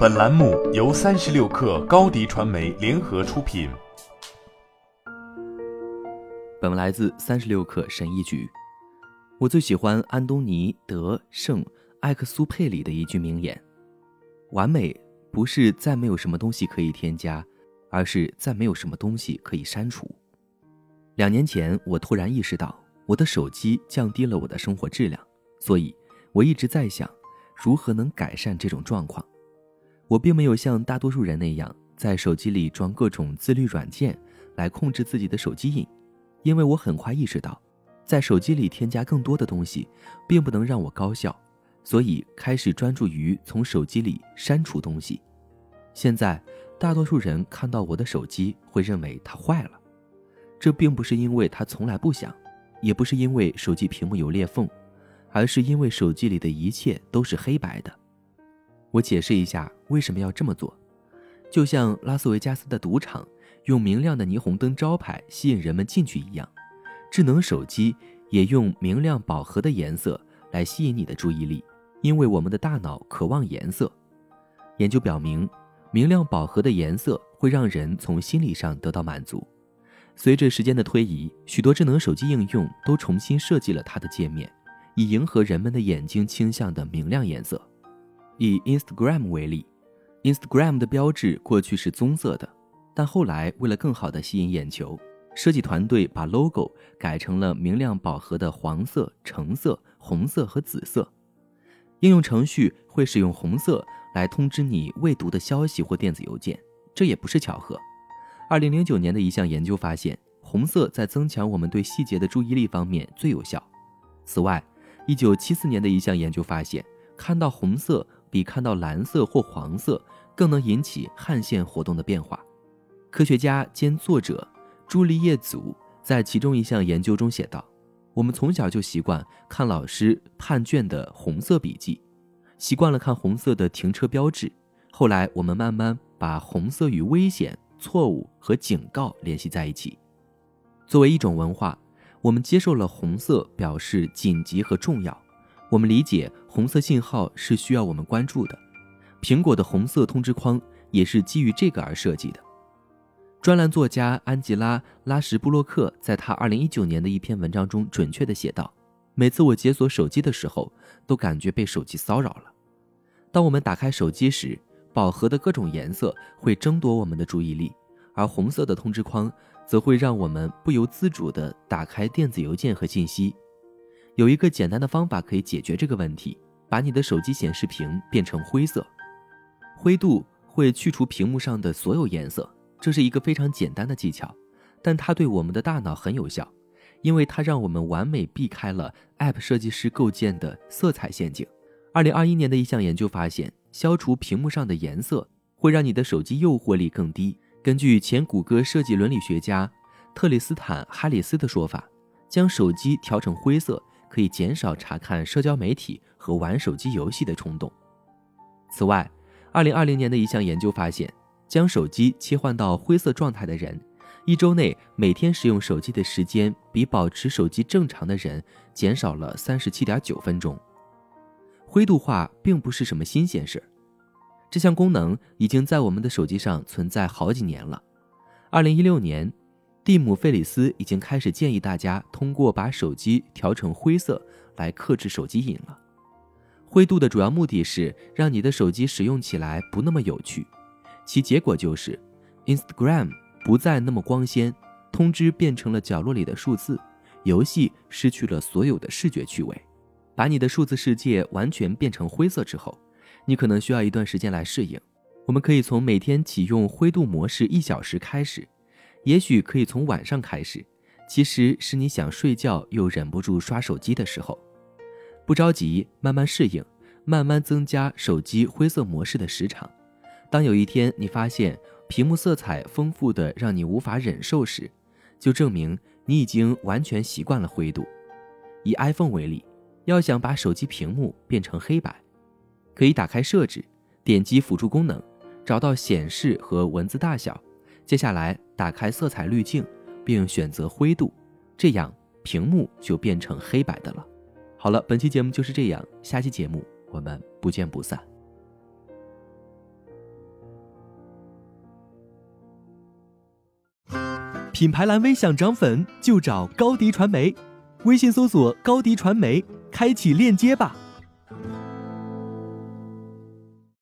本栏目由三十六氪高低传媒联合出品。本文来自三十六氪神医局。我最喜欢安东尼·德·圣·艾克苏佩里的一句名言：“完美不是再没有什么东西可以添加，而是再没有什么东西可以删除。”两年前，我突然意识到，我的手机降低了我的生活质量，所以我一直在想。如何能改善这种状况？我并没有像大多数人那样在手机里装各种自律软件来控制自己的手机瘾，因为我很快意识到，在手机里添加更多的东西，并不能让我高效，所以开始专注于从手机里删除东西。现在，大多数人看到我的手机会认为它坏了，这并不是因为它从来不响，也不是因为手机屏幕有裂缝。而是因为手机里的一切都是黑白的。我解释一下为什么要这么做，就像拉斯维加斯的赌场用明亮的霓虹灯招牌吸引人们进去一样，智能手机也用明亮饱和的颜色来吸引你的注意力，因为我们的大脑渴望颜色。研究表明，明亮饱和的颜色会让人从心理上得到满足。随着时间的推移，许多智能手机应用都重新设计了它的界面。以迎合人们的眼睛倾向的明亮颜色。以 Instagram 为例，Instagram 的标志过去是棕色的，但后来为了更好地吸引眼球，设计团队把 logo 改成了明亮饱和的黄色、橙色、红色和紫色。应用程序会使用红色来通知你未读的消息或电子邮件，这也不是巧合。2009年的一项研究发现，红色在增强我们对细节的注意力方面最有效。此外，一九七四年的一项研究发现，看到红色比看到蓝色或黄色更能引起汗腺活动的变化。科学家兼作者朱丽叶·祖在其中一项研究中写道：“我们从小就习惯看老师判卷的红色笔记，习惯了看红色的停车标志。后来，我们慢慢把红色与危险、错误和警告联系在一起。作为一种文化。”我们接受了红色表示紧急和重要，我们理解红色信号是需要我们关注的。苹果的红色通知框也是基于这个而设计的。专栏作家安吉拉·拉什布洛克在他2019年的一篇文章中准确地写道：“每次我解锁手机的时候，都感觉被手机骚扰了。当我们打开手机时，饱和的各种颜色会争夺我们的注意力，而红色的通知框。”则会让我们不由自主地打开电子邮件和信息。有一个简单的方法可以解决这个问题：把你的手机显示屏变成灰色。灰度会去除屏幕上的所有颜色，这是一个非常简单的技巧，但它对我们的大脑很有效，因为它让我们完美避开了 App 设计师构建的色彩陷阱。二零二一年的一项研究发现，消除屏幕上的颜色会让你的手机诱惑力更低。根据前谷歌设计伦理学家特里斯坦·哈里斯的说法，将手机调成灰色可以减少查看社交媒体和玩手机游戏的冲动。此外，2020年的一项研究发现，将手机切换到灰色状态的人，一周内每天使用手机的时间比保持手机正常的人减少了37.9分钟。灰度化并不是什么新鲜事儿。这项功能已经在我们的手机上存在好几年了。二零一六年，蒂姆·费里斯已经开始建议大家通过把手机调成灰色来克制手机瘾了。灰度的主要目的是让你的手机使用起来不那么有趣，其结果就是，Instagram 不再那么光鲜，通知变成了角落里的数字，游戏失去了所有的视觉趣味。把你的数字世界完全变成灰色之后。你可能需要一段时间来适应。我们可以从每天启用灰度模式一小时开始，也许可以从晚上开始。其实是你想睡觉又忍不住刷手机的时候。不着急，慢慢适应，慢慢增加手机灰色模式的时长。当有一天你发现屏幕色彩丰富的让你无法忍受时，就证明你已经完全习惯了灰度。以 iPhone 为例，要想把手机屏幕变成黑白。可以打开设置，点击辅助功能，找到显示和文字大小。接下来打开色彩滤镜并选择灰度这样屏幕就变成黑白的了。好了本期节目就是这样下期节目我们不见不散。品牌蓝 v 想涨粉就找高迪传媒微信搜索高迪传媒开启链接吧。